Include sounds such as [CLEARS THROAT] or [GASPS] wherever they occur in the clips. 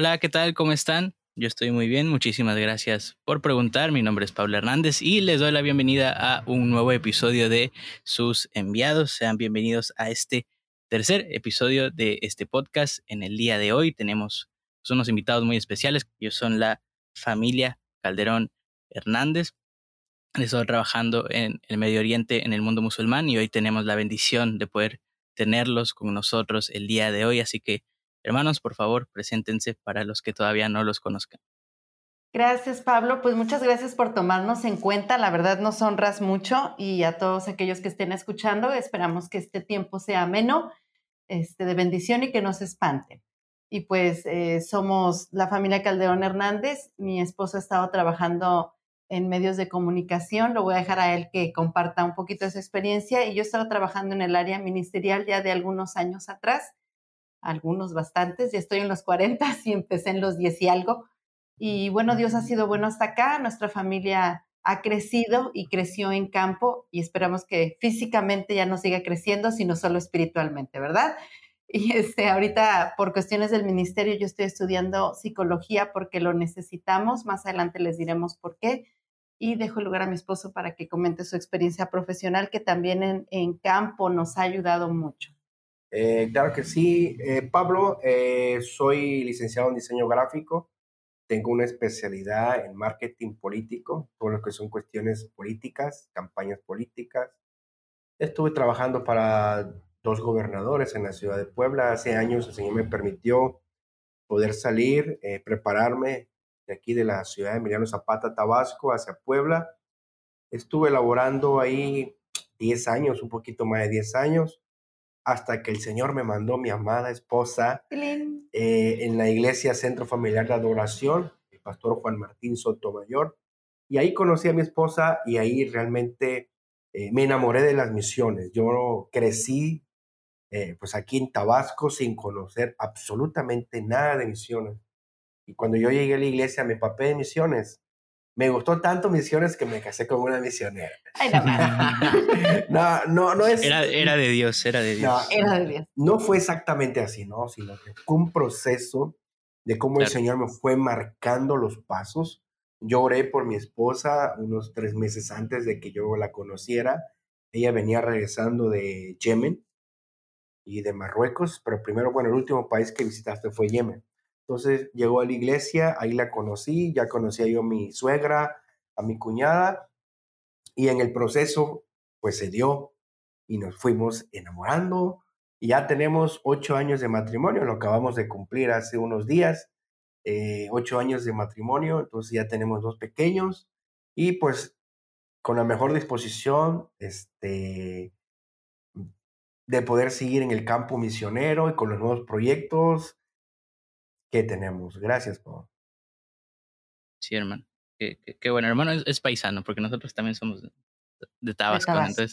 Hola, ¿qué tal? ¿Cómo están? Yo estoy muy bien, muchísimas gracias por preguntar. Mi nombre es Pablo Hernández y les doy la bienvenida a un nuevo episodio de Sus Enviados. Sean bienvenidos a este tercer episodio de este podcast. En el día de hoy tenemos pues, unos invitados muy especiales. Ellos son la familia Calderón Hernández. Han estado trabajando en el Medio Oriente, en el mundo musulmán, y hoy tenemos la bendición de poder tenerlos con nosotros el día de hoy. Así que, hermanos, por favor, preséntense para los que todavía no los conozcan. Gracias, Pablo. Pues muchas gracias por tomarnos en cuenta. La verdad nos honras mucho y a todos aquellos que estén escuchando, esperamos que este tiempo sea ameno, este, de bendición y que no se espanten. Y pues eh, somos la familia Calderón Hernández. Mi esposo ha estado trabajando en medios de comunicación. Lo voy a dejar a él que comparta un poquito esa experiencia. Y yo he estado trabajando en el área ministerial ya de algunos años atrás, algunos bastantes. Ya estoy en los 40 y empecé en los 10 y algo. Y bueno, Dios ha sido bueno hasta acá. Nuestra familia ha crecido y creció en campo y esperamos que físicamente ya no siga creciendo, sino solo espiritualmente, ¿verdad? [LAUGHS] Y este, ahorita por cuestiones del ministerio yo estoy estudiando psicología porque lo necesitamos. Más adelante les diremos por qué y dejo el lugar a mi esposo para que comente su experiencia profesional que también en, en campo nos ha ayudado mucho. Eh, claro que sí, eh, Pablo, eh, soy licenciado en diseño gráfico, tengo una especialidad en marketing político, todo lo que son cuestiones políticas, campañas políticas. Estuve trabajando para dos gobernadores en la ciudad de Puebla. Hace años el Señor me permitió poder salir, prepararme de aquí de la ciudad de Emiliano Zapata, Tabasco, hacia Puebla. Estuve laborando ahí 10 años, un poquito más de 10 años, hasta que el Señor me mandó mi amada esposa eh, en la iglesia Centro Familiar de Adoración, el pastor Juan Martín Sotomayor. Y ahí conocí a mi esposa y ahí realmente eh, me enamoré de las misiones. Yo crecí eh, pues aquí en Tabasco sin conocer absolutamente nada de misiones. Y cuando yo llegué a la iglesia me papé de misiones. Me gustó tanto misiones que me casé con una misionera. [LAUGHS] no, no, no es... Era, era, de Dios, era de Dios. No, era de Dios. No fue exactamente así, ¿no? Sino que fue un proceso de cómo el Señor me fue marcando los pasos. Yo oré por mi esposa unos tres meses antes de que yo la conociera. Ella venía regresando de Yemen y de Marruecos, pero primero, bueno, el último país que visitaste fue Yemen. Entonces llegó a la iglesia, ahí la conocí, ya conocía yo a mi suegra, a mi cuñada, y en el proceso pues se dio y nos fuimos enamorando. Y ya tenemos ocho años de matrimonio, lo acabamos de cumplir hace unos días, eh, ocho años de matrimonio, entonces ya tenemos dos pequeños y pues con la mejor disposición este, de poder seguir en el campo misionero y con los nuevos proyectos que tenemos. Gracias, Pablo. Sí, hermano. Qué, bueno, hermano es, paisano, porque nosotros también somos de, Tabasco, entonces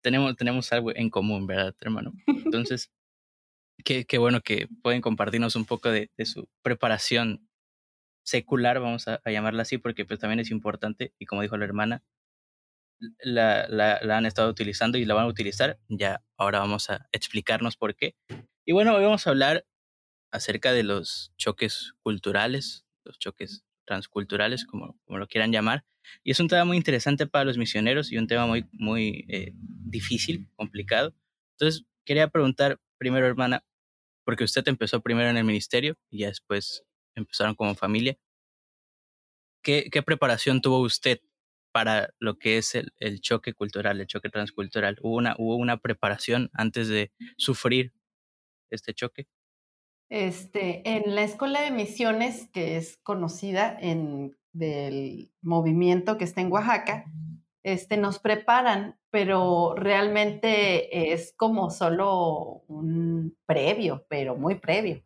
tenemos, tenemos algo en común, ¿verdad, hermano? [LAUGHS] Entonces, qué, qué bueno que pueden compartirnos un poco de, su preparación secular, vamos a, llamarla así, porque pues también es importante, y como dijo la hermana, la, la, la, han estado utilizando y la van a utilizar. Ya ahora vamos a explicarnos por qué. Y bueno, hoy vamos a hablar acerca de los choques culturales, los choques transculturales, como, como lo quieran llamar. Y es un tema muy interesante para los misioneros y un tema muy, muy eh, difícil, complicado. Entonces, quería preguntar primero, hermana, porque usted empezó primero en el ministerio y ya después empezaron como familia. ¿Qué, qué preparación tuvo usted para lo que es el, el, choque cultural, el choque transcultural? ¿Hubo una, ¿Hubo una preparación antes de sufrir este choque? Este, en la Escuela de Misiones, que es conocida en, del movimiento que está en Oaxaca, este, nos preparan, pero realmente es como solo un previo, pero muy previo.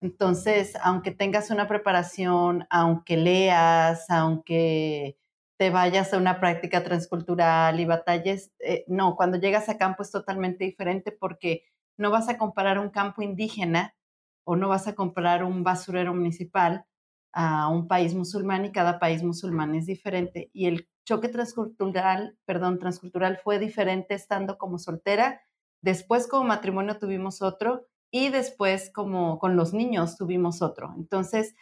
Entonces, aunque tengas una preparación, aunque leas, aunque te vayas a una práctica transcultural y batalles, eh, no, cuando llegas a campo es totalmente diferente porque no vas a comparar un campo indígena o no vas a comprar un basurero municipal a un país musulmán y cada país musulmán es diferente. Y el choque transcultural, perdón, transcultural fue diferente estando como soltera. Después como matrimonio tuvimos otro y después como con los niños tuvimos otro. Entonces,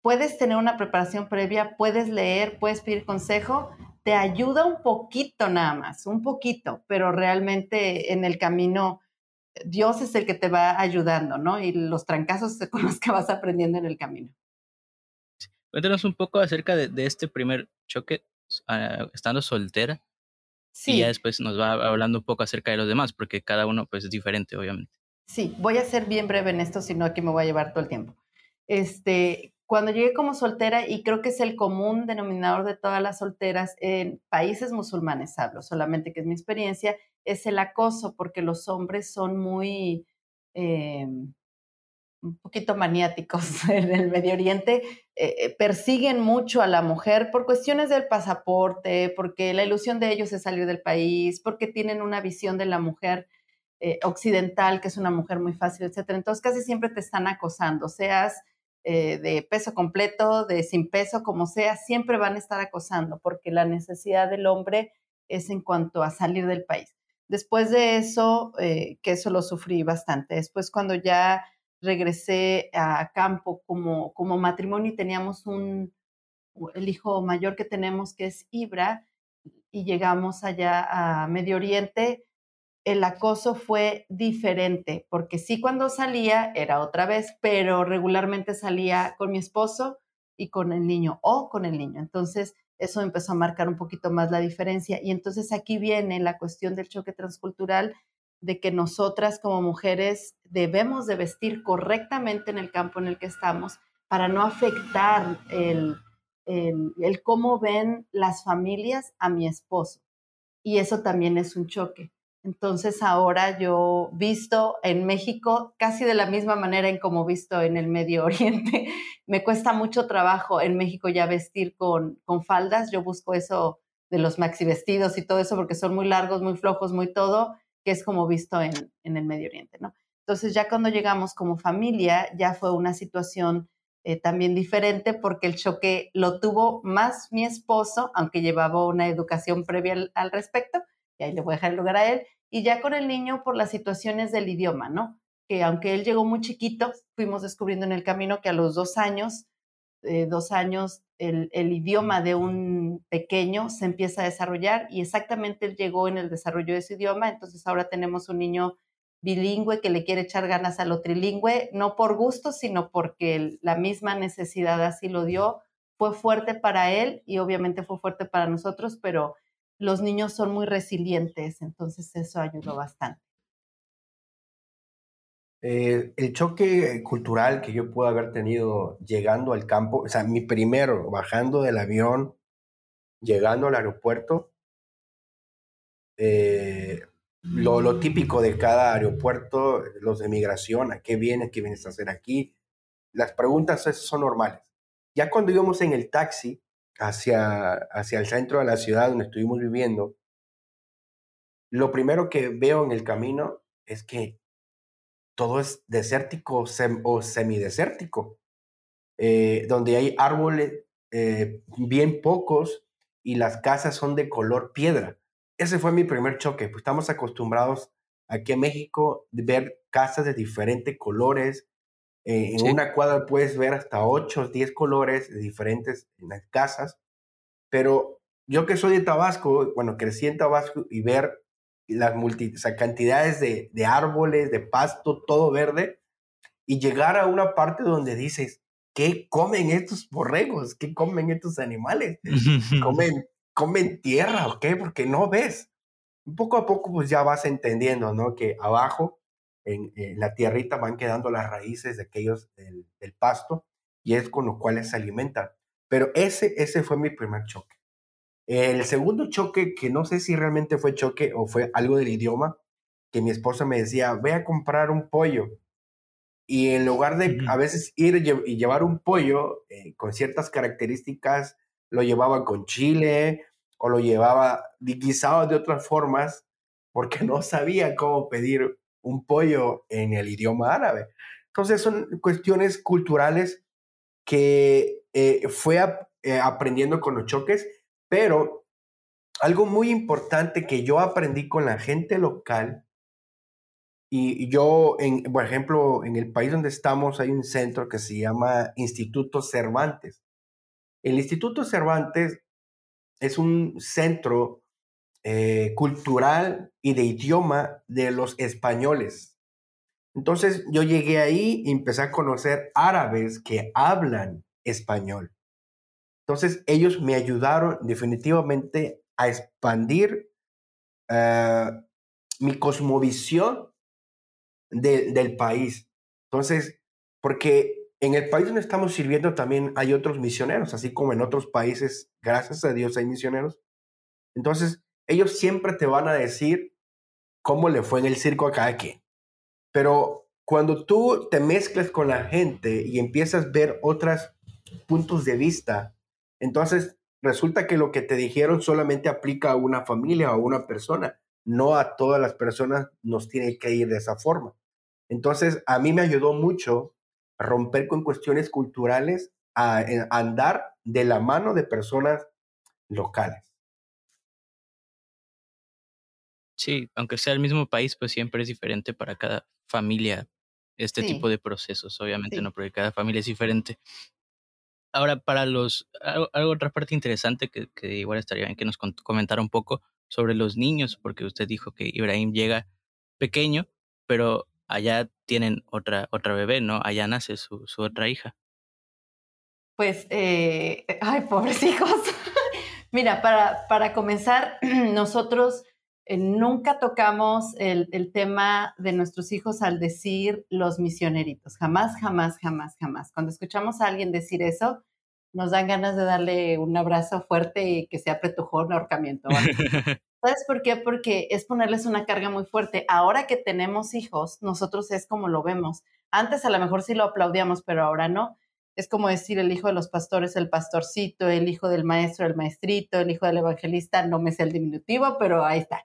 puedes tener una preparación previa, puedes leer, puedes pedir consejo, te ayuda un poquito nada más, un poquito, pero realmente en el camino Dios es el que te va ayudando, ¿no? Y los trancazos [LAUGHS] con los que vas aprendiendo en el camino. Cuéntanos un poco acerca de, este primer choque ah, estando soltera. Sí. Y ya después nos va hablando un poco acerca de los demás, porque cada uno pues es diferente, obviamente. Sí, voy a ser bien breve en esto, si no aquí me voy a llevar todo el tiempo. Este, cuando llegué como soltera, y creo que es el común denominador de todas las solteras en países musulmanes, hablo solamente que es mi experiencia, es el acoso, porque los hombres son muy, eh, un poquito maniáticos [LAUGHS] en el Medio Oriente, eh, eh, persiguen mucho a la mujer por cuestiones del pasaporte, porque la ilusión de ellos es salir del país, porque tienen una visión de la mujer occidental, que es una mujer muy fácil, etc. Entonces casi siempre te están acosando, seas de peso completo, de sin peso, como sea, siempre van a estar acosando, porque la necesidad del hombre es en cuanto a salir del país. Después de eso, que eso lo sufrí bastante. Después cuando ya regresé a campo como, como matrimonio y teníamos un, el hijo mayor que tenemos que es Ibra y llegamos allá a Medio Oriente, el acoso fue diferente, porque sí cuando salía era otra vez, pero regularmente salía con mi esposo y con el niño o con el niño. Entonces, eso empezó a marcar un poquito más la diferencia. Y entonces aquí viene la cuestión del choque transcultural de que nosotras como mujeres debemos de vestir correctamente en el campo en el que estamos para no afectar el, el, cómo ven las familias a mi esposo. Y eso también es un choque. Entonces ahora yo visto en México casi de la misma manera en como visto en el Medio [LAUGHS] Oriente. Me cuesta mucho trabajo en México ya vestir con, con faldas. Yo busco eso de los maxi vestidos y todo eso porque son muy largos, muy flojos, muy todo que es como visto en, el Medio Oriente, ¿no? Entonces ya cuando llegamos como familia, ya fue una situación eh, también diferente porque el choque lo tuvo más mi esposo, aunque llevaba una educación previa al, respecto, y le voy a dejar el lugar a él, y ya con el niño por las situaciones del idioma, ¿no? Que aunque él llegó muy chiquito, fuimos descubriendo en el camino que a los dos años, eh, dos años, el, el, idioma de un pequeño se empieza a desarrollar y exactamente él llegó en el desarrollo de su idioma, entonces ahora tenemos un niño bilingüe que le quiere echar ganas a lo trilingüe, no por gusto, sino porque la misma necesidad así lo dio. Fue fuerte para él y obviamente fue fuerte para nosotros, pero los niños son muy resilientes, entonces eso ayudó bastante. Eh, el choque cultural que yo puedo haber tenido llegando al campo, o sea, mi primero, bajando del avión, llegando al aeropuerto, eh, lo, lo, típico de cada aeropuerto, los de migración, ¿a qué vienes? ¿Qué vienes a hacer aquí? Las preguntas son normales. Ya cuando íbamos en el taxi hacia, hacia el centro de la ciudad donde estuvimos viviendo, lo primero que veo en el camino es que todo es desértico o semidesértico, eh, donde hay árboles eh, bien pocos y las casas son de color piedra. Ese fue mi primer choque, pues estamos acostumbrados aquí en México de ver casas de diferentes colores. Eh, en una cuadra puedes ver hasta 8 o 10 colores diferentes en las casas, pero yo que soy de Tabasco, bueno, crecí en Tabasco y ver las multi, cantidades de, de, árboles, de pasto, todo verde, y llegar a una parte donde dices, ¿qué comen estos borregos? ¿Qué comen estos animales? [LAUGHS] ¿Comen, comen tierra o qué? Porque no ves. Poco a poco pues ya vas entendiendo, ¿no? Que abajo, en, la tierrita, van quedando las raíces de aquellos del, del pasto y es con lo cual se alimentan. Pero ese, ese fue mi primer choque. El segundo choque, que no sé si realmente fue choque o fue algo del idioma, que mi esposa me decía, ve a comprar un pollo. Y en lugar de a veces ir y llevar un pollo eh, con ciertas características, lo llevaba con chile o lo llevaba guisado de otras formas porque no sabía cómo pedir un pollo en el idioma árabe. Entonces son cuestiones culturales que eh, fue eh, aprendiendo con los choques pero algo muy importante que yo aprendí con la gente local Y yo, en, por ejemplo, en el país donde estamos hay un centro que se llama Instituto Cervantes. El Instituto Cervantes es un centro eh, cultural y de idioma de los españoles. Entonces yo llegué ahí y empecé a conocer árabes que hablan español. Entonces ellos me ayudaron definitivamente a expandir eh, mi cosmovisión del país. Entonces, porque en el país donde estamos sirviendo también hay otros misioneros, así como en otros países, gracias a Dios hay misioneros. Entonces, ellos siempre te van a decir cómo le fue en el circo a cada quien. Pero cuando tú te mezclas con la gente y empiezas a ver otros puntos de vista, entonces resulta que lo que te dijeron solamente aplica a una familia o a una persona, no a todas las personas nos tiene que ir de esa forma. Entonces, a mí me ayudó mucho romper con cuestiones culturales, a, a andar de la mano de personas locales. Sí, aunque sea el mismo país, pues siempre es diferente para cada familia este tipo de procesos, obviamente, ¿no? Porque cada familia es diferente. Ahora, para los, algo, otra parte interesante que, que, igual estaría bien que nos comentara un poco sobre los niños, porque usted dijo que Ibrahim llega pequeño, pero allá tienen otra, otra bebé, ¿no? Allá nace su, su otra hija. Pues, eh, ay, [LAUGHS] pobres hijos. Mira, para, para comenzar, [CLEARS THROAT] nosotros eh, nunca tocamos el, el, tema de nuestros hijos al decir los misioneritos. Jamás, jamás, jamás, jamás. Cuando escuchamos a alguien decir eso, nos dan ganas de darle un abrazo fuerte y que sea pretujón, ahorcamiento. [LAUGHS] ¿Sabes por qué? Porque es ponerles una carga muy fuerte. Ahora que tenemos hijos, nosotros es como lo vemos. Antes a lo mejor sí lo aplaudíamos, pero ahora no. Es como decir el hijo de los pastores, el pastorcito, el hijo del maestro, el maestrito, el hijo del evangelista, no me sé el diminutivo, pero ahí está.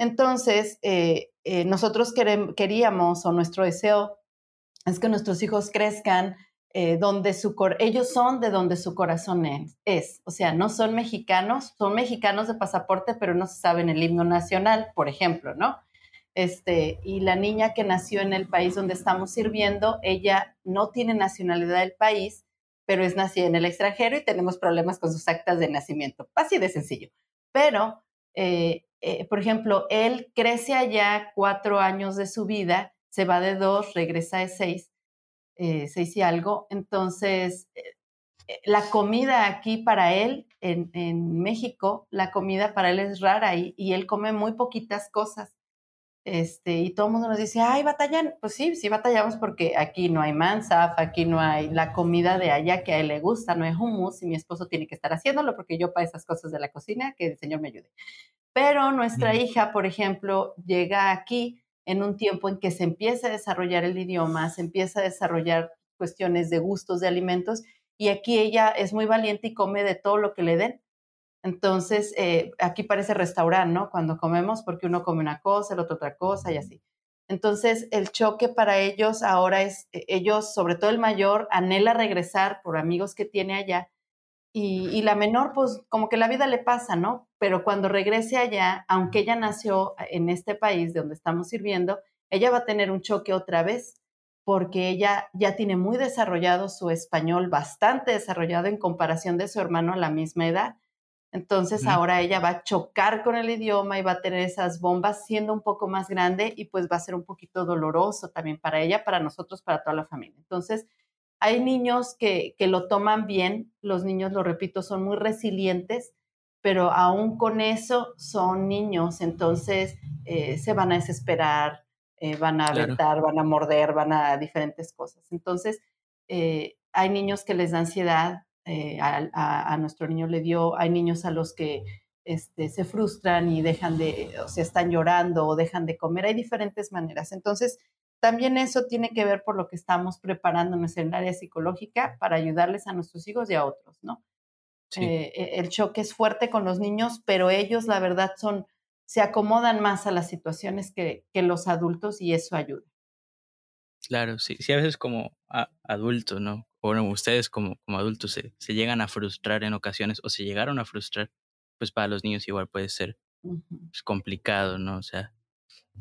Entonces, eh, eh, nosotros queríamos o nuestro deseo es que nuestros hijos crezcan eh, donde su ellos son de donde su corazón es, O sea, no son mexicanos, son mexicanos de pasaporte, pero no se saben el himno nacional, por ejemplo, ¿no? Este, y la niña que nació en el país donde estamos sirviendo, ella no tiene nacionalidad del país, pero es nacida en el extranjero y tenemos problemas con sus actas de nacimiento. Así de sencillo. Pero por ejemplo, él crece allá cuatro años de su vida, se va de dos, regresa de seis, eh, seis y algo. Entonces, eh, la comida aquí para él, en, México, la comida para él es rara y, él come muy poquitas cosas. Este, y todo el mundo nos dice, ay, batallan. Pues sí, sí batallamos porque aquí no hay mansaf, aquí no hay la comida de allá que a él le gusta, no hay hummus y mi esposo tiene que estar haciéndolo porque yo para esas cosas de la cocina, que el Señor me ayude. Pero nuestra hija, por ejemplo, llega aquí en un tiempo en que se empieza a desarrollar el idioma, se empieza a desarrollar cuestiones de gustos de alimentos y aquí ella es muy valiente y come de todo lo que le den. Entonces, eh, aquí parece restaurante, ¿no? Cuando comemos, porque uno come una cosa, el otro otra cosa y así. Entonces, el choque para ellos ahora es, e, ellos, sobre todo el mayor, anhela regresar por amigos que tiene allá y, la menor, pues como que la vida le pasa, ¿no? Pero cuando regrese allá, aunque ella nació en este país de donde estamos sirviendo, ella va a tener un choque otra vez, porque ella ya tiene muy desarrollado su español, bastante desarrollado en comparación de su hermano a la misma edad. Entonces ahora ella va a chocar con el idioma y va a tener esas bombas siendo un poco más grande y pues va a ser un poquito doloroso también para ella, para nosotros, para toda la familia. Entonces, hay niños que, que lo toman bien, los niños, lo repito, son muy resilientes, pero aún con eso son niños, entonces eh, se van a desesperar, eh, van a aventar, van a morder, van a diferentes cosas. Entonces, eh, hay niños que les da ansiedad, a, a, nuestro niño le dio, hay niños a los que este, se frustran y dejan de, o sea, están llorando o dejan de comer, hay diferentes maneras. Entonces, también eso tiene que ver por lo que estamos preparándonos en el área psicológica para ayudarles a nuestros hijos y a otros, ¿no? Eh, e, el choque es fuerte con los niños, pero ellos, la verdad, son, se acomodan más a las situaciones que, que los adultos y eso ayuda. Claro, sí, sí, a veces como adultos, ¿no? Bueno, ustedes como, como adultos se, se, llegan a frustrar en ocasiones o se llegaron a frustrar, pues para los niños igual puede ser pues, complicado, ¿no? O sea,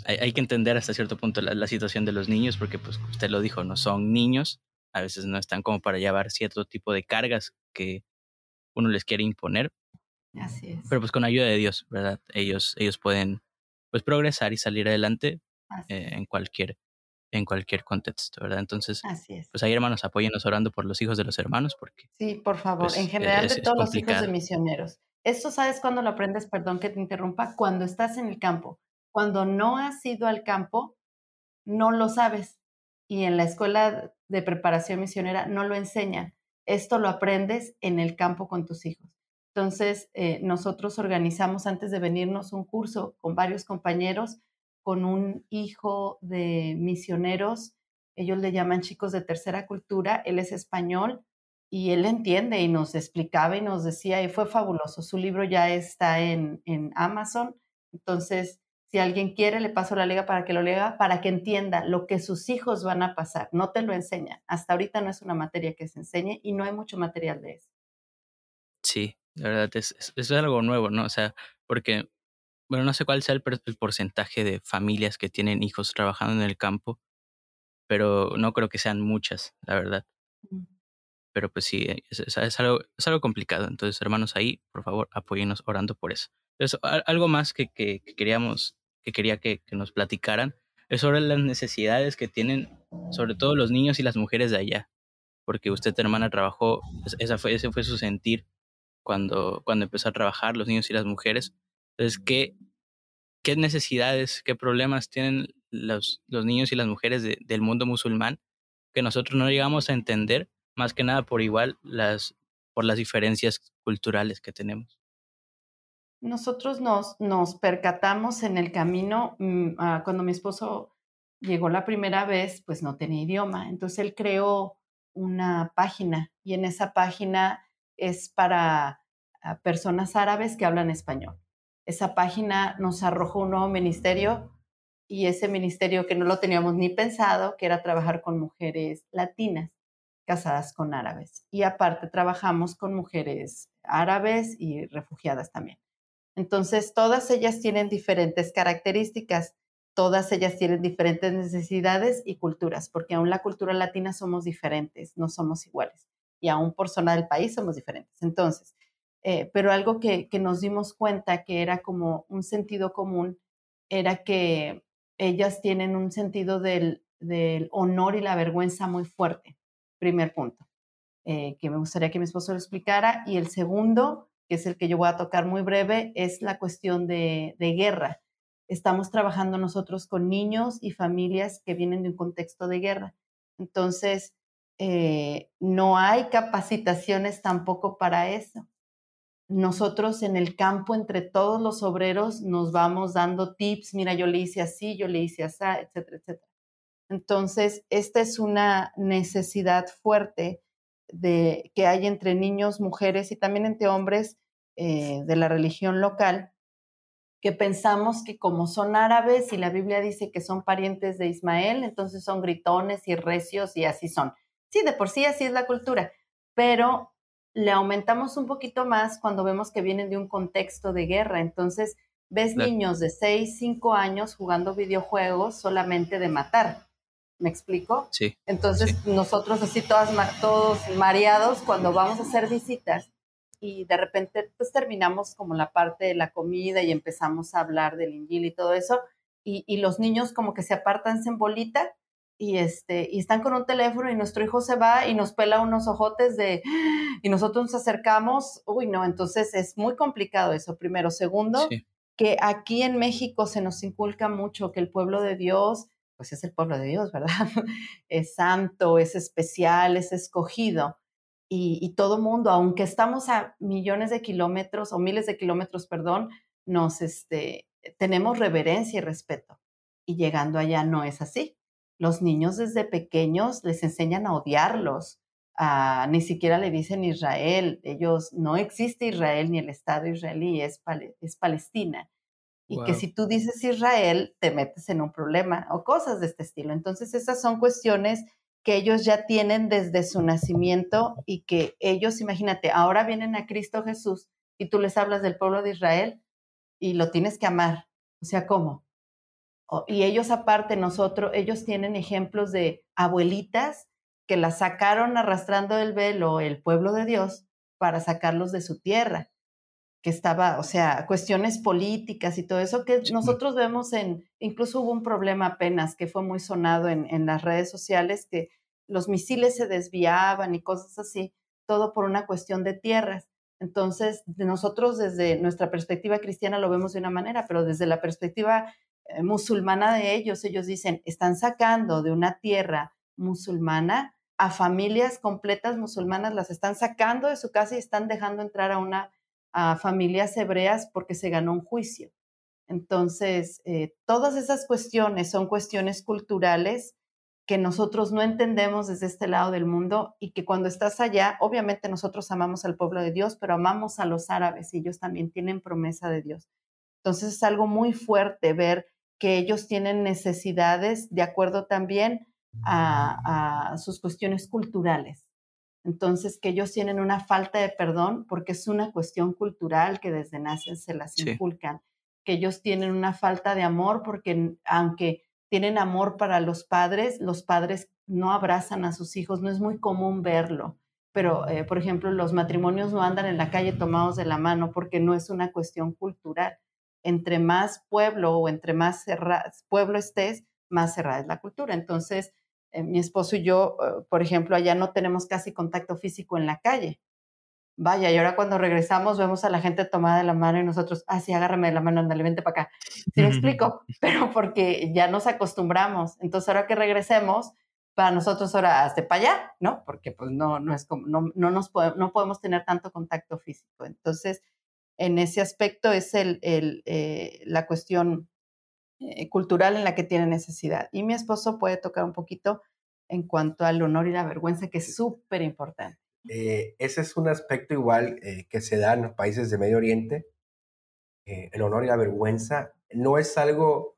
hay, que entender hasta cierto punto la, situación de los niños, porque pues usted lo dijo, no son niños, a veces no están como para llevar cierto tipo de cargas que uno les quiere imponer. Así es. Pero pues con ayuda de Dios, ¿verdad? Ellos, ellos pueden pues progresar y salir adelante eh, en cualquier en cualquier contexto, ¿verdad? Entonces, pues ahí hermanos, apóyenos orando por los hijos de los hermanos, porque... Sí, por favor, pues, en general de todos los hijos de misioneros. Esto sabes cuando lo aprendes, perdón que te interrumpa, cuando estás en el campo. Cuando no has ido al campo, no lo sabes. Y en la escuela de preparación misionera no lo enseñan. Esto lo aprendes en el campo con tus hijos. Entonces, eh, nosotros organizamos antes de venirnos un curso con varios compañeros, con un hijo de misioneros, ellos le llaman chicos de tercera cultura, él es español y él entiende y nos explicaba y nos decía, y fue fabuloso, su libro ya está en, en Amazon, entonces si alguien quiere, le paso la liga para que lo lea, para que entienda lo que sus hijos van a pasar. No te lo enseñan. Hasta ahorita no es una materia que se enseñe y no hay mucho material de eso. Sí, la verdad es, es, algo nuevo, ¿no? O sea, porque, bueno, no sé cuál sea el, porcentaje de familias que tienen hijos trabajando en el campo, pero no creo que sean muchas, la verdad. Pero pues sí, es, algo, es algo complicado. Entonces, hermanos, ahí, por favor, apóyenos orando por eso. Entonces, algo más que, que queríamos que quería que, nos platicaran es sobre las necesidades que tienen, sobre todo los niños y las mujeres de allá. Porque usted, hermana, trabajó, esa fue, ese fue su sentir cuando, cuando empezó a trabajar, los niños y las mujeres. Entonces, ¿qué, qué necesidades, qué problemas tienen los, los niños y las mujeres del mundo musulmán que nosotros no llegamos a entender, más que nada por igual, las, por las diferencias culturales que tenemos? Nosotros nos, nos percatamos en el camino, mm, ah, cuando mi esposo llegó la primera vez, pues no tenía idioma. Entonces él creó una página y en esa página es para ah, personas árabes que hablan español. Esa página nos arrojó un nuevo ministerio y ese ministerio que no lo teníamos ni pensado, que era trabajar con mujeres latinas casadas con árabes. Y aparte trabajamos con mujeres árabes y refugiadas también. Entonces, todas ellas tienen diferentes características, todas ellas tienen diferentes necesidades y culturas, porque aún la cultura latina somos diferentes, no somos iguales. Y aún por zona del país somos diferentes. Entonces, eh, pero algo que, nos dimos cuenta que era como un sentido común era que ellas tienen un sentido del, honor y la vergüenza muy fuerte. Primer punto, eh, que me gustaría que mi esposo lo explicara. Y el segundo, que es el que yo voy a tocar muy breve, es la cuestión de, guerra. Estamos trabajando nosotros con niños y familias que vienen de un contexto de guerra. Entonces, eh, no hay capacitaciones tampoco para eso. Nosotros en el campo, entre todos los obreros, nos vamos dando tips, mira, yo le hice así, yo le hice así, etcétera, etcétera. Entonces, esta es una necesidad fuerte de, que hay entre niños, mujeres y también entre hombres eh, de la religión local, que pensamos que como son árabes y la Biblia dice que son parientes de Ismael, entonces son gritones y recios y así son. Sí, de por sí así es la cultura, pero le aumentamos un poquito más cuando vemos que vienen de un contexto de guerra. Entonces, ves niños de 6, 5 años jugando videojuegos solamente de matar. ¿Me explico? Sí. Entonces, nosotros así todas, todos mareados cuando vamos a hacer visitas y de repente pues terminamos como la parte de la comida y empezamos a hablar del injil y todo eso y, y los niños como que se apartan en bolita y este y están con un teléfono y nuestro hijo se va y nos pela unos ojotes de [GASPS] y nosotros nos acercamos, uy no, entonces es muy complicado eso primero, segundo, que aquí en México se nos inculca mucho que el pueblo de Dios pues es el pueblo de Dios, ¿verdad? [LAUGHS] es santo, es especial, es escogido. Y, y todo mundo, aunque estamos a millones de kilómetros o miles de kilómetros, perdón, nos este, tenemos reverencia y respeto. Y llegando allá no es así. Los niños desde pequeños les enseñan a odiarlos, ni siquiera le dicen Israel. Ellos no existe Israel ni el Estado israelí, es, es Palestina y que si tú dices Israel, te metes en un problema o cosas de este estilo. Entonces, esas son cuestiones que ellos ya tienen desde su nacimiento y que ellos, imagínate, ahora vienen a Cristo Jesús y tú les hablas del pueblo de Israel y lo tienes que amar. O sea, ¿cómo? Y ellos aparte, nosotros, ellos tienen ejemplos de abuelitas que las sacaron arrastrando el velo el pueblo de Dios para sacarlos de su tierra, que estaba, o sea, cuestiones políticas y todo eso que nosotros vemos en, incluso hubo un problema apenas que fue muy sonado en, en las redes sociales, que los misiles se desviaban y cosas así, todo por una cuestión de tierras. Entonces, nosotros desde nuestra perspectiva cristiana lo vemos de una manera, pero desde la perspectiva musulmana de ellos, ellos dicen, están sacando de una tierra musulmana a familias completas musulmanas, las están sacando de su casa y están dejando entrar a una a familias hebreas porque se ganó un juicio. Entonces, eh, todas esas cuestiones son cuestiones culturales que nosotros no entendemos desde este lado del mundo y que cuando estás allá, obviamente nosotros amamos al pueblo de Dios, pero amamos a los árabes y ellos también tienen promesa de Dios. Entonces es algo muy fuerte ver que ellos tienen necesidades de acuerdo también a, sus cuestiones culturales. Entonces, que ellos tienen una falta de perdón porque es una cuestión cultural que desde nacen se las inculcan, que ellos tienen una falta de amor porque aunque tienen amor para los padres, los padres no abrazan a sus hijos, no es muy común verlo. Pero, eh, por ejemplo, los matrimonios no andan en la calle tomados de la mano porque no es una cuestión cultural. Entre más pueblo o entre más pueblo estés, más cerrada es la cultura. Entonces, eh, mi esposo y yo, eh, por ejemplo, allá no tenemos casi contacto físico en la calle. Vaya, y ahora cuando regresamos vemos a la gente tomada de la mano y nosotros, ah, sí, agárrame de la mano, andale, vente para acá. ¿Sí me explico? [LAUGHS] Pero porque ya nos acostumbramos. Entonces, ahora que regresemos, para nosotros ahora hasta para allá, ¿no? Porque pues no, no es como, no, no, nos no podemos tener tanto contacto físico. Entonces, en ese aspecto es el, el eh, la cuestión eh, cultural en la que tiene necesidad. Y mi esposo puede tocar un poquito en cuanto al honor y la vergüenza, que es súper importante. Eh, ese es un aspecto igual eh, que se da en los países de Medio Oriente. Eh, el honor y la vergüenza no es algo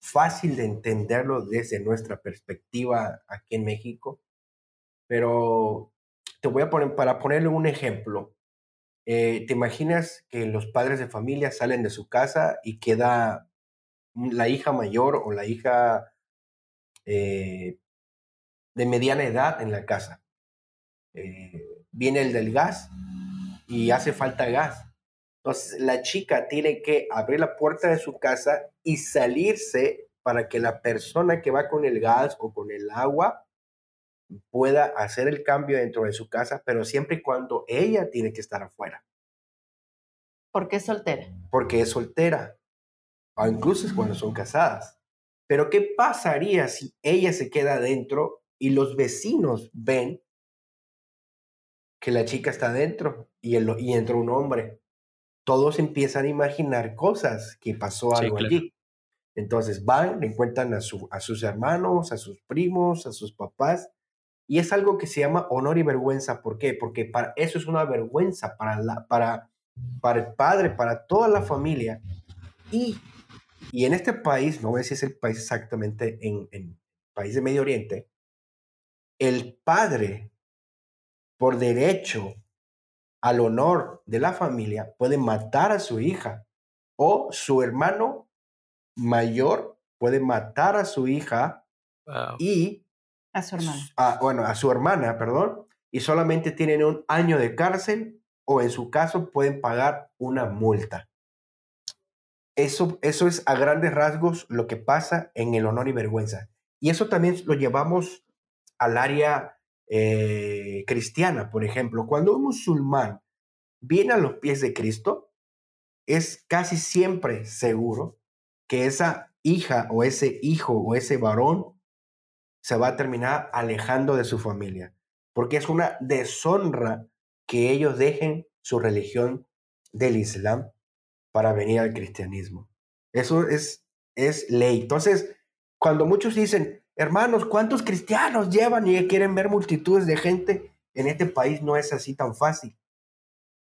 fácil de entenderlo desde nuestra perspectiva aquí en México, pero te voy a poner, para ponerle un ejemplo, ¿te imaginas que los padres de familia salen de su casa y queda la hija mayor o la hija de mediana edad en la casa? Eh, viene el del gas y hace falta gas. Entonces la chica tiene que abrir la puerta de su casa y salirse para que la persona que va con el gas o con el agua pueda hacer el cambio dentro de su casa, pero siempre y cuando ella tiene que estar afuera. ¿Por qué es soltera? Porque es soltera, o incluso es cuando son casadas. Pero ¿qué pasaría si ella se queda adentro y los vecinos ven que la chica está adentro y, el, y entra un hombre. Todos empiezan a imaginar cosas, que pasó algo allí. Entonces van, encuentran a, su, a sus hermanos, a sus primos, a sus papás, y es algo que se llama honor y vergüenza. ¿Por qué? Porque para, eso es una vergüenza para, la, para, para el padre, para toda la familia. Y, y en este país, no sé si es el país exactamente, en, en país de Medio Oriente, el padre por derecho al honor de la familia, puede matar a su hija o su hermano mayor puede matar a su hija y a su hermana. bueno, a su hermana, perdón, y solamente tienen un año de cárcel o en su caso pueden pagar una multa. Eso, eso es a grandes rasgos lo que pasa en el honor y vergüenza. Y eso también lo llevamos al área eh, cristiana, por ejemplo, cuando un musulmán viene a los pies de Cristo, es casi siempre seguro que esa hija o ese hijo o ese varón se va a terminar alejando de su familia, porque es una deshonra que ellos dejen su religión del Islam para venir al cristianismo. Eso es, es ley. Entonces, cuando muchos dicen, Hermanos, ¿cuántos cristianos llevan y quieren ver multitudes de gente? En este país no es así tan fácil.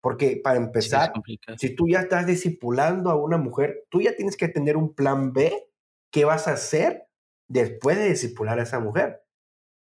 Porque para empezar, si tú ya estás discipulando a una mujer, tú ya tienes que tener un plan B. ¿Qué vas a hacer después de discipular a esa mujer?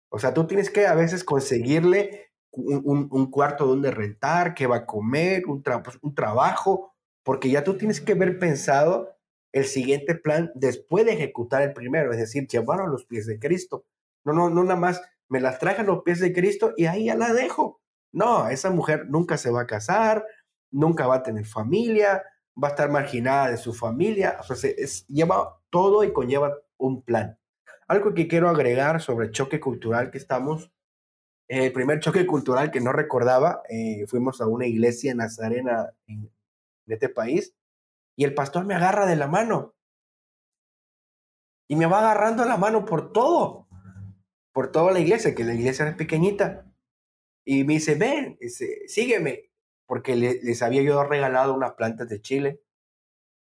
O sea, tú tienes que a veces conseguirle un, cuarto donde rentar, qué va a comer, un, pues, un trabajo, porque ya tú tienes que haber pensado el siguiente plan después de ejecutar el primero, es decir, llevar a los pies de Cristo. No, no, no nada más me las traje a los pies de Cristo y ahí ya la dejo. No, esa mujer nunca se va a casar, nunca va a tener familia, va a estar marginada de su familia. O sea, es, lleva todo y conlleva un plan. Algo que quiero agregar sobre el choque cultural que estamos. El primer choque cultural que no recordaba, eh, fuimos a una iglesia en Nazarena, en, este país, y el pastor me agarra de la mano. Y me va agarrando la mano por todo, por toda la iglesia, que la iglesia es pequeñita. Y me dice, ven, sígueme, porque les había yo regalado unas plantas de chile.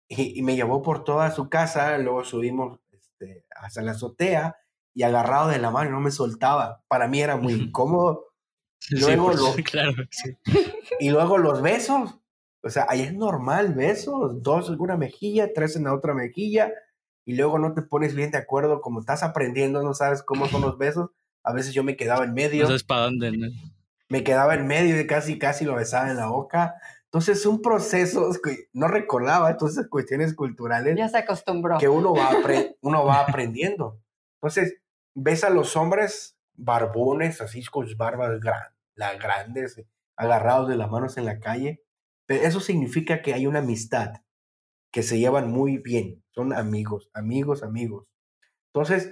Y, me llevó por toda su casa, luego subimos este, hasta la azotea y agarrado de la mano, no me soltaba. Para mí era muy incómodo. Luego [LAUGHS] claro, Y luego los besos. O sea, ahí es normal besos, dos en una mejilla, tres en la otra mejilla, y luego no te pones bien de acuerdo, como estás aprendiendo, no sabes cómo son los besos. A veces yo me quedaba en medio. No sabes para dónde, ¿no? Me quedaba en medio y casi, casi lo besaba en la boca. Entonces, un proceso que no recordaba, entonces cuestiones culturales. Ya se acostumbró. Que uno va, [LAUGHS] uno va aprendiendo. Entonces, ves a los hombres barbones, así con sus barbas grandes, agarrados de las manos en la calle, eso significa que hay una amistad, que se llevan muy bien, son amigos, amigos, amigos. Entonces,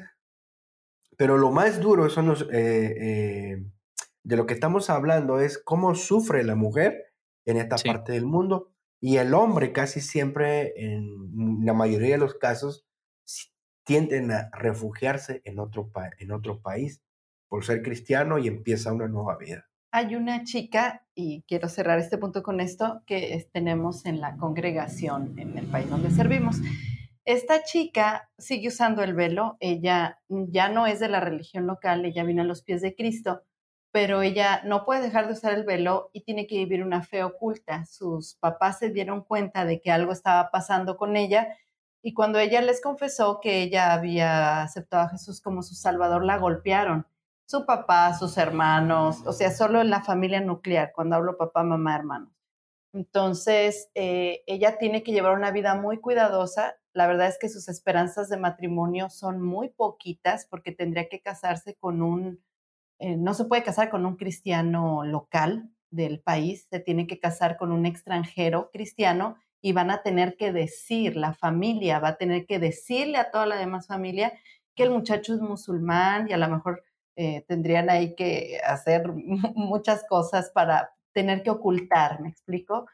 pero lo más duro son los, eh, eh, de lo que estamos hablando es cómo sufre la mujer en esta parte del mundo y el hombre casi siempre, en la mayoría de los casos, tienden a refugiarse en otro, en otro país por ser cristiano y empieza una nueva vida hay una chica, y quiero cerrar este punto con esto, que tenemos en la congregación en el país donde servimos. Esta chica sigue usando el velo, ella ya no es de la religión local, ella vino a los pies de Cristo, pero ella no puede dejar de usar el velo y tiene que vivir una fe oculta. Sus papás se dieron cuenta de que algo estaba pasando con ella y cuando ella les confesó que ella había aceptado a Jesús como su Salvador, la golpearon su papá, sus hermanos, o sea, solo en la familia nuclear, cuando hablo papá, mamá, hermanos. Entonces, eh, ella tiene que llevar una vida muy cuidadosa. La verdad es que sus esperanzas de matrimonio son muy poquitas porque tendría que casarse con un, eh, no se puede casar con un cristiano local del país, se tiene que casar con un extranjero cristiano y van a tener que decir, la familia va a tener que decirle a toda la demás familia que el muchacho es musulmán y a lo mejor eh, tendrían ahí que hacer [LAUGHS] muchas cosas para tener que ocultar, ¿me explico?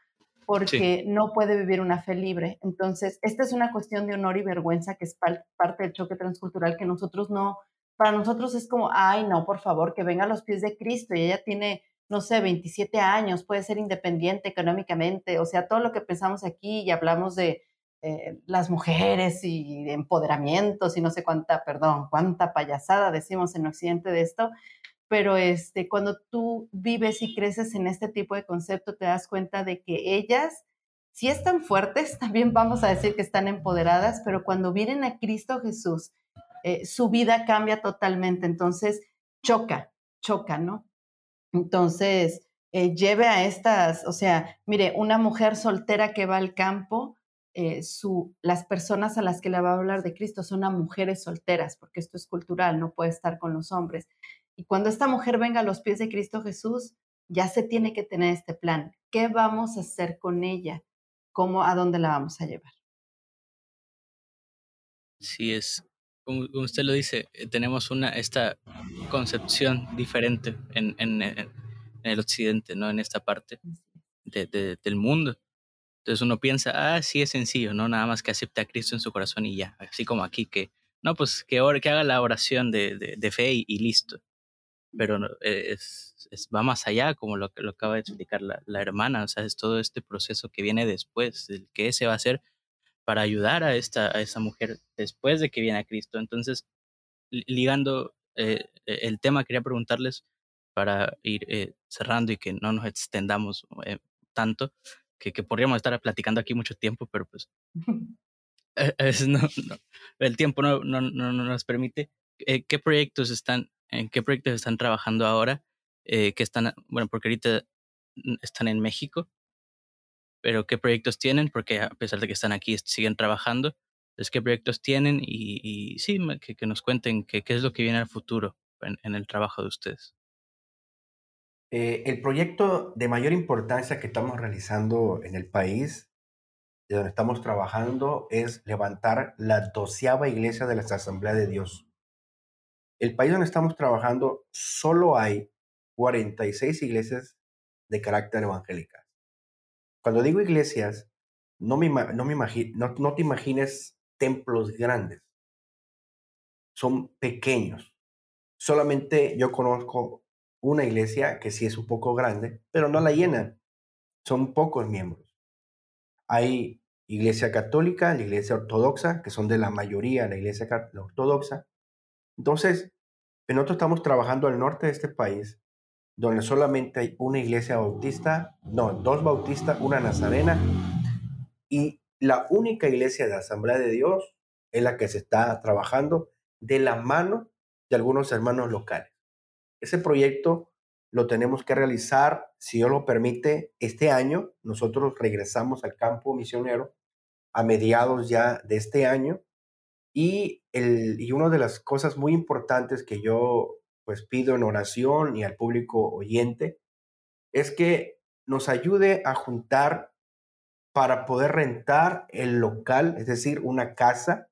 Porque no puede vivir una fe libre. Entonces, esta es una cuestión de honor y vergüenza que es parte del choque transcultural que nosotros no, para nosotros es como, ay, no, por favor, que venga a los pies de Cristo y ella tiene, no sé, 27 años, puede ser independiente económicamente, o sea, todo lo que pensamos aquí y hablamos de eh, las mujeres y empoderamientos y no sé cuánta, perdón, cuánta payasada decimos en Occidente de esto, pero este, cuando tú vives y creces en este tipo de concepto, te das cuenta de que ellas si están fuertes, [LAUGHS] también vamos a decir que están empoderadas, pero cuando vienen a Cristo Jesús, eh, su vida cambia totalmente, entonces choca, choca, ¿no? Entonces, eh, lleve a estas, o sea, mire, una mujer soltera que va al campo, eh, su, las personas a las que le va a hablar de Cristo son mujeres solteras, porque esto es cultural, no puede estar con los hombres. Y cuando esta mujer venga a los pies de Cristo Jesús, ya se tiene que tener este plan. ¿Qué vamos a hacer con ella? ¿Cómo, a dónde la vamos a llevar? Sí, es, como usted lo dice, eh, tenemos una, esta concepción diferente en, en, en el occidente, ¿no? En esta parte de, del mundo. Entonces uno piensa, ah, sí es sencillo, ¿no? Nada más que acepte a Cristo en su corazón y ya. Así como aquí, que, no, pues que, que haga la oración de, de, fe y, listo. Pero e, es, es, va más allá, como lo, lo acaba de explicar la, la, hermana. O sea, es todo este proceso que viene después, el que se va a hacer para ayudar a, esta, a esa mujer después de que viene a Cristo. Entonces, ligando eh, e, el tema, quería preguntarles para ir eh, cerrando y que no nos extendamos eh, tanto que, que, podríamos estar platicando aquí mucho tiempo, pero pues [LAUGHS] e, es, no, el tiempo no, no, no, nos permite. ¿Qué proyectos están, en qué proyectos están trabajando ahora? Que están, bueno, porque ahorita están en México, pero ¿qué proyectos tienen? Porque a pesar de que están aquí, siguen trabajando. es qué proyectos tienen y, sí, que, nos cuenten qué, es lo que viene al futuro en, el trabajo de ustedes. Eh, el proyecto de mayor importancia que estamos realizando en el país, de donde estamos trabajando, es levantar la doceava iglesia de la Asamblea de Dios. El país donde estamos trabajando solo hay 46 iglesias de carácter evangélica. Cuando digo iglesias, no, me, no, me no te imagines templos grandes. Son pequeños. Solamente yo conozco una iglesia que sí es un poco grande, pero no la llenan. Son pocos miembros. Hay iglesia católica, la iglesia ortodoxa, que son de la mayoría la iglesia ortodoxa. Entonces, nosotros estamos trabajando al norte de este país, donde solamente hay una iglesia bautista, no, dos bautistas, una nazarena, y la única iglesia de Asamblea de Dios es la que se está trabajando de la mano de algunos hermanos locales. Ese proyecto lo tenemos que realizar, si Dios lo permite, este año. Nosotros regresamos al campo misionero a mediados ya de este año. Y, el, y una de las cosas muy importantes que yo pues pido en oración y al público oyente es que nos ayude a juntar para poder rentar el local, es decir, una casa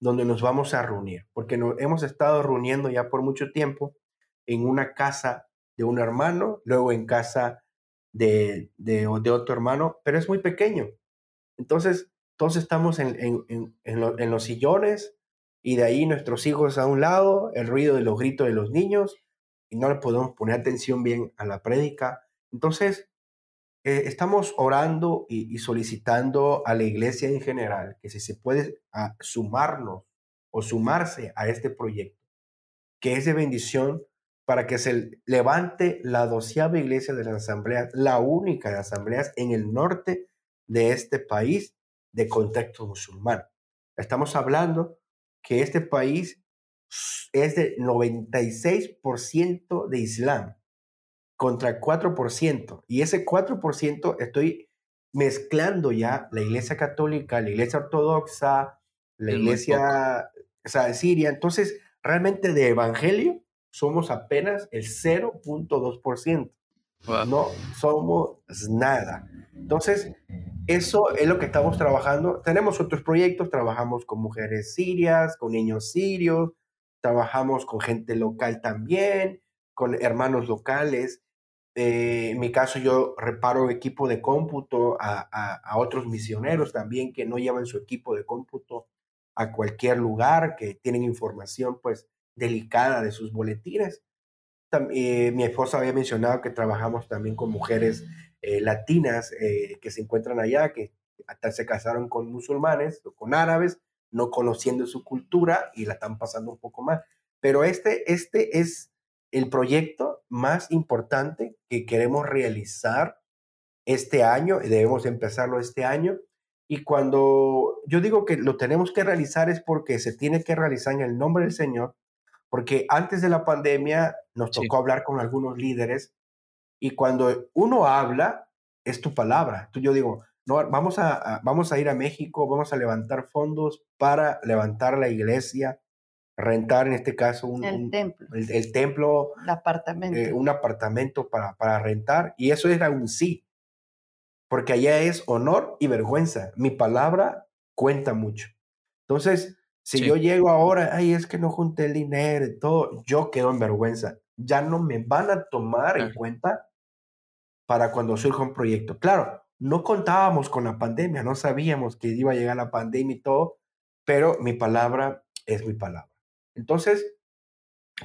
donde nos vamos a reunir, porque nos hemos estado reuniendo ya por mucho tiempo en una casa de un hermano, luego en casa de, de, otro hermano, pero es muy pequeño. Entonces, todos estamos en, en, en, los sillones y de ahí nuestros hijos a un lado, el ruido de los gritos de los niños y no le podemos poner atención bien a la prédica. Entonces, eh, estamos orando y, solicitando a la iglesia en general que si se puede ah, sumarnos o sumarse a este proyecto, que es de bendición para que se levante la doceava iglesia de las asambleas, la única de asambleas en el norte de este país de contexto musulmán. Estamos hablando que este país es de 96% de Islam contra 4%. Y ese 4% estoy mezclando ya la iglesia católica, la iglesia ortodoxa, la iglesia o sea, siria. Entonces, realmente de evangelio somos apenas el 0.2%. No somos nada. Entonces, eso es lo que estamos trabajando. Tenemos otros proyectos, trabajamos con mujeres sirias, con niños sirios, trabajamos con gente local también, con hermanos locales. Eh, en mi caso, yo reparo equipo de cómputo a, otros misioneros también que no llevan su equipo de cómputo a cualquier lugar, que tienen información pues delicada de sus boletines. Eh, mi esposa había mencionado que trabajamos también con mujeres eh, latinas que se encuentran allá, que hasta se casaron con musulmanes o con árabes, no conociendo su cultura y la están pasando un poco mal. Pero este, este es el proyecto más importante que queremos realizar este año, y debemos empezarlo este año. Y cuando yo digo que lo tenemos que realizar es porque se tiene que realizar en el nombre del Señor, porque antes de la pandemia nos tocó hablar con algunos líderes y cuando uno habla, es tu palabra. Tú yo digo, no, vamos a, vamos a ir a México, vamos a levantar fondos para levantar la iglesia, rentar en este caso un, el templo, el, templo apartamento. Eh, un apartamento para, para rentar. Y eso era un sí, porque allá es honor y vergüenza. Mi palabra cuenta mucho. Entonces, si yo llego ahora, ay, es que no junté el dinero y todo, yo quedo en vergüenza. Ya no me van a tomar en cuenta para cuando surja un proyecto. Claro, no contábamos con la pandemia, no sabíamos que iba a llegar la pandemia y todo, pero mi palabra es mi palabra. Entonces,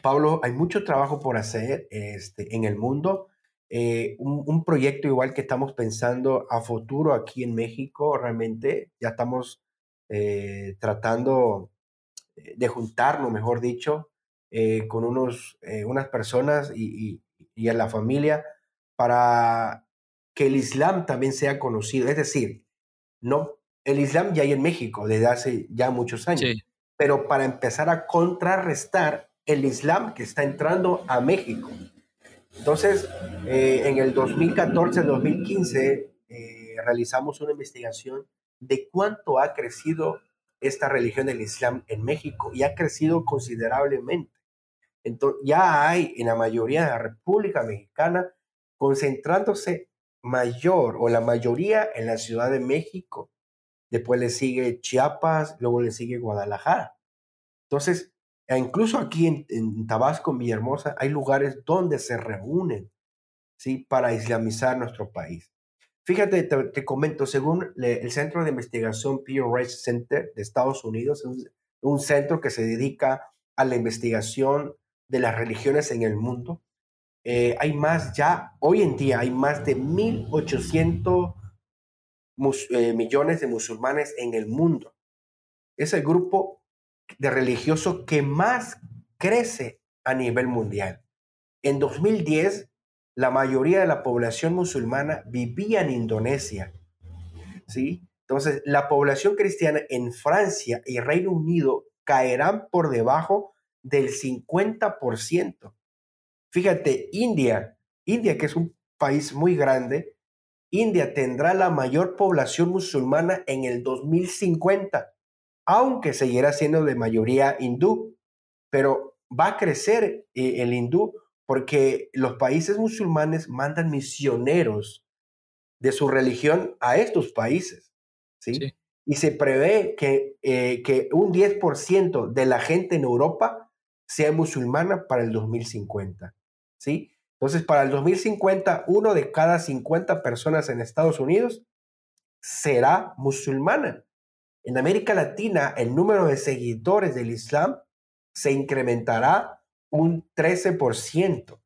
Pablo, hay mucho trabajo por hacer este, en el mundo. Eh, un, proyecto igual que estamos pensando a futuro aquí en México, realmente ya estamos eh, tratando de juntarnos, mejor dicho, eh, con unos, unas personas y, y, a la familia para que el Islam también sea conocido. Es decir, no, el Islam ya hay en México desde hace ya muchos años. Sí pero para empezar a contrarrestar el Islam que está entrando a México. Entonces, eh, en el 2014-2015 eh, realizamos una investigación de cuánto ha crecido esta religión del Islam en México y ha crecido considerablemente. Entonces, ya hay en la mayoría de la República Mexicana concentrándose mayor o la mayoría en la Ciudad de México. Después le sigue Chiapas, luego le sigue Guadalajara. Entonces, e incluso aquí en, Tabasco, en Villahermosa, hay lugares donde se reúnen ¿sí? para islamizar nuestro país. Fíjate, te, comento, según el Centro de Investigación Pew Research Center de Estados Unidos, un, un centro que se dedica a la investigación de las religiones en el mundo, eh, hay más ya, hoy en día hay más de 1.800 eh, millones de musulmanes en el mundo. Es el grupo de religiosos que más crece a nivel mundial. En 2010, la mayoría de la población musulmana vivía en Indonesia. ¿sí? Entonces, la población cristiana en Francia y Reino Unido caerán por debajo del 50%. Fíjate, India, India que es un país muy grande, India tendrá la mayor población musulmana en el 2050, aunque seguirá siendo de mayoría hindú, pero va a crecer eh, el hindú porque los países musulmanes mandan misioneros de su religión a estos países, ¿sí? Y se prevé que, eh, que un 10% de la gente en Europa sea musulmana para el 2050. ¿sí? Entonces, para el 2050, uno de cada 50 personas en Estados Unidos será musulmana. En América Latina, el número de seguidores del Islam se incrementará un 13%.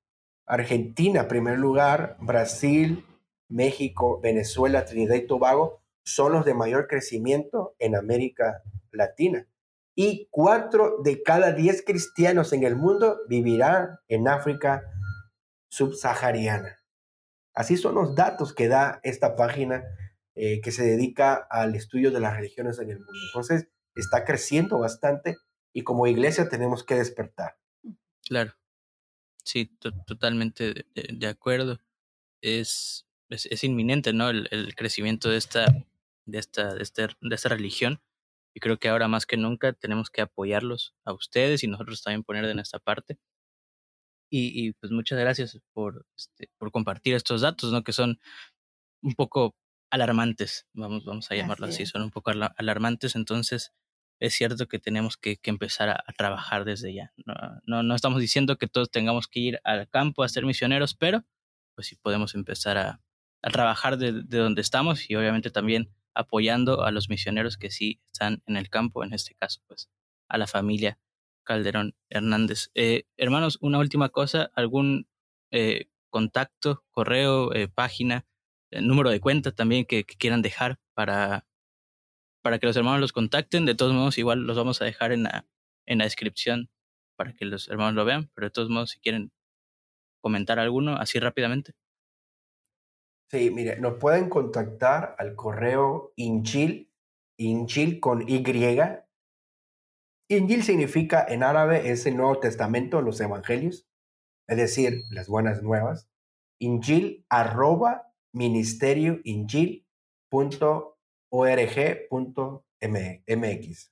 Argentina, primer lugar, Brasil, México, Venezuela, Trinidad y Tobago son los de mayor crecimiento en América Latina. Y cuatro de cada diez cristianos en el mundo vivirán en África subsahariana. Así son los datos que da esta página eh, que se dedica al estudio de las religiones en el mundo. Entonces, está creciendo bastante y como iglesia tenemos que despertar. Claro, sí, totalmente de, acuerdo. Es, es, inminente, ¿no? El, el, crecimiento de esta, de, esta, de, este, de esta religión. Y creo que ahora más que nunca tenemos que apoyarlos a ustedes y nosotros también poner de nuestra parte y, pues muchas gracias por, este, por compartir estos datos, ¿no? Que son un poco alarmantes, vamos, vamos a llamarlo así, son un poco alarmantes, entonces es cierto que tenemos que, empezar a, trabajar desde ya. No, estamos diciendo que todos tengamos que ir al campo a ser misioneros, pero pues sí podemos empezar a, trabajar de, de, donde estamos y obviamente también apoyando a los misioneros que sí están en el campo, en este caso, pues a la familia Calderón Hernández. Eh, hermanos, una última cosa, algún eh, contacto, correo, eh, página, número de cuenta también que, quieran dejar para, para que los hermanos los contacten. De todos modos, igual los vamos a dejar en la, en la descripción para que los hermanos lo vean, pero de todos modos, si quieren comentar alguno así rápidamente. Sí, mire, nos pueden contactar al correo inchil, inchil con Y, Injil significa en árabe es el Nuevo Testamento, los Evangelios, es decir, las buenas nuevas. Injil arroba ministerio mx.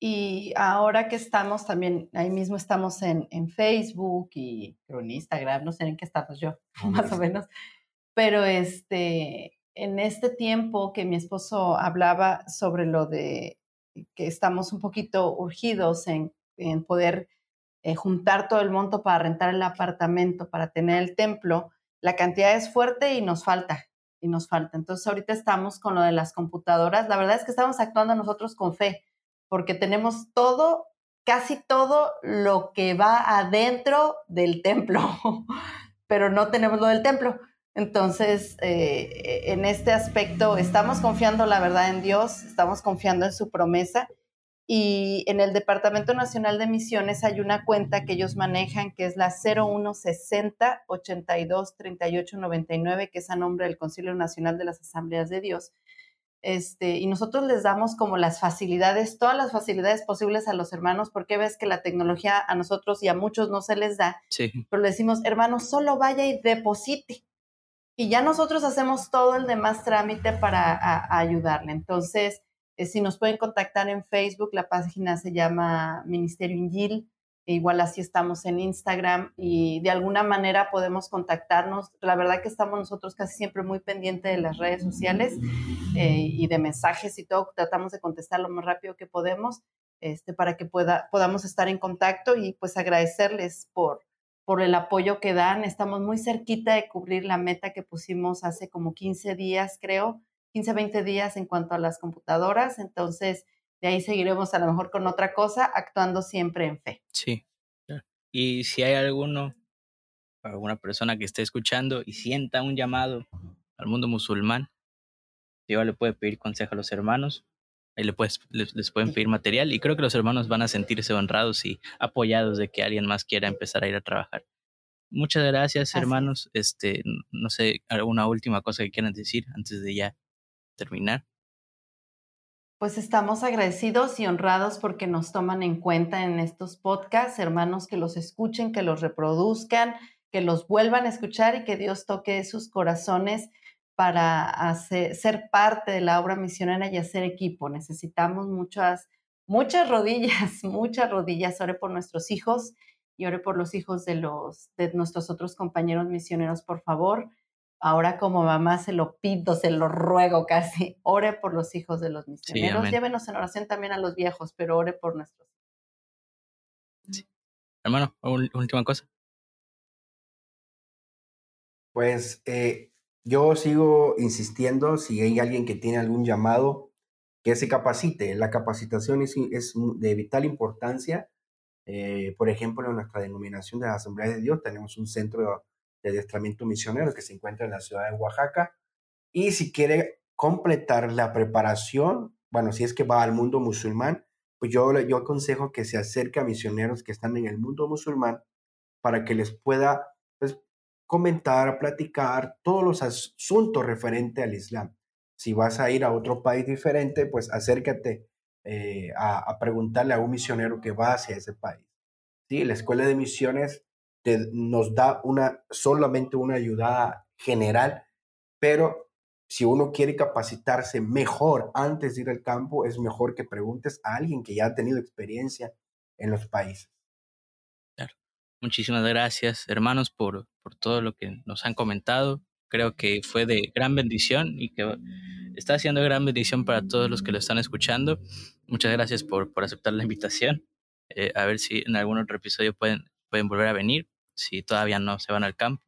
Y ahora que estamos también, ahí mismo estamos en, en Facebook y en Instagram, no sé en qué estamos yo, [LAUGHS] más o menos. Pero este, en este tiempo que mi esposo hablaba sobre lo de que estamos un poquito urgidos en, poder eh, juntar todo el monto para rentar el apartamento, para tener el templo, la cantidad es fuerte y nos falta, y nos falta. Entonces ahorita estamos con lo de las computadoras. La verdad es que estamos actuando nosotros con fe, porque tenemos todo, casi todo lo que va adentro del templo, [LAUGHS] pero no tenemos lo del templo. Entonces, eh, en este aspecto, estamos confiando, la verdad, en Dios, estamos confiando en su promesa. Y en el Departamento Nacional de Misiones hay una cuenta que ellos manejan que es la 0160 82 38 99, que es a nombre del Concilio Nacional de las Asambleas de Dios. Este, y nosotros les damos como las facilidades, todas las facilidades posibles a los hermanos, porque ves que la tecnología a nosotros y a muchos no se les da. Pero le decimos, hermanos, solo vaya y deposite y ya nosotros hacemos todo el demás trámite para ayudarle. Entonces, si nos pueden contactar en Facebook, la página se llama Ministerio Ingil. E igual así estamos en Instagram y de alguna manera podemos contactarnos. La verdad que estamos nosotros casi siempre muy pendientes de las redes sociales eh, y de mensajes y todo. Tratamos de contestar lo más rápido que podemos este, para que pueda, podamos estar en contacto y pues agradecerles por, por el apoyo que dan. Estamos muy cerquita de cubrir la meta que pusimos hace como 15 días, creo, 15, 20 días en cuanto a las computadoras. Entonces, de ahí seguiremos a lo mejor con otra cosa, actuando siempre en fe. Sí. Y si hay alguno, alguna persona que esté escuchando y sienta un llamado al mundo musulmán, Dios le puede pedir consejo a los hermanos, ahí le puedes, les, pueden pedir material y creo que los hermanos van a sentirse honrados y apoyados de que alguien más quiera empezar a ir a trabajar. Muchas gracias, hermanos. Este, no sé, alguna última cosa que quieran decir antes de ya terminar. Pues estamos agradecidos y honrados porque nos toman en cuenta en estos podcasts, hermanos, que los escuchen, que los reproduzcan, que los vuelvan a escuchar y que Dios toque sus corazones para ser parte de la obra misionera y hacer equipo. Necesitamos muchas, muchas rodillas, [LAUGHS] muchas rodillas. Ore por nuestros hijos y ore por los hijos de, los, de nuestros otros compañeros misioneros, por favor. Ahora como mamá se lo pido, se lo ruego casi. Ore por los hijos de los misioneros. Llévenos en oración también a los viejos, pero ore por nuestros. Sí. Hermano, última cosa. Pues eh, yo sigo insistiendo, si hay alguien que tiene algún llamado, que se capacite. La capacitación es, es de vital importancia. Eh, por ejemplo, en nuestra denominación de la Asamblea de Dios tenemos un centro de adiestramiento misionero que se encuentra en la ciudad de Oaxaca. Y si quiere completar la preparación, bueno, si es que va al mundo musulmán, pues yo, yo aconsejo que se acerque a misioneros que están en el mundo musulmán para que les pueda pues, comentar, platicar todos los asuntos referentes al Islam. Si vas a ir a otro país diferente, pues acércate eh, a, a, preguntarle a un misionero que va hacia ese país. Sí, la escuela de misiones nos da una, solamente una ayuda general, pero si uno quiere capacitarse mejor antes de ir al campo, es mejor que preguntes a alguien que ya ha tenido experiencia en los países. Claro. Muchísimas gracias, hermanos, por, por todo lo que nos han comentado. Creo que fue de gran bendición y que está haciendo gran bendición para todos los que lo están escuchando. Muchas gracias por, por aceptar la invitación. Eh, a ver si en algún otro episodio pueden, pueden volver a venir si todavía no se van al campo.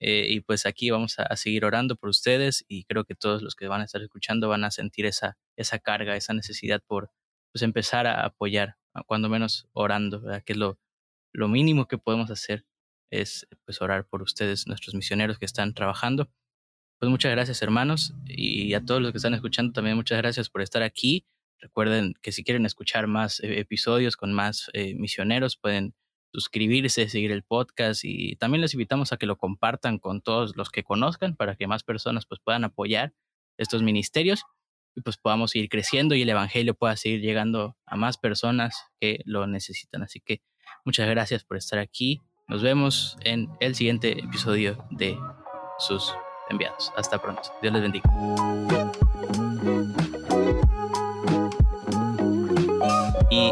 Eh, y pues aquí vamos a, seguir orando por ustedes y creo que todos los que van a estar escuchando van a sentir esa, esa carga, esa necesidad por pues empezar a apoyar, cuando menos orando, que es lo, lo mínimo que podemos hacer es pues orar por ustedes, nuestros misioneros que están trabajando. Pues muchas gracias hermanos y a todos los que están escuchando también muchas gracias por estar aquí. Recuerden que si quieren escuchar más eh, episodios con más eh, misioneros pueden suscribirse, seguir el podcast y también les invitamos a que lo compartan con todos los que conozcan para que más personas pues puedan apoyar estos ministerios y pues podamos seguir creciendo y el evangelio pueda seguir llegando a más personas que lo necesitan. Así que muchas gracias por estar aquí. Nos vemos en el siguiente episodio de sus enviados. Hasta pronto. Dios les bendiga. Y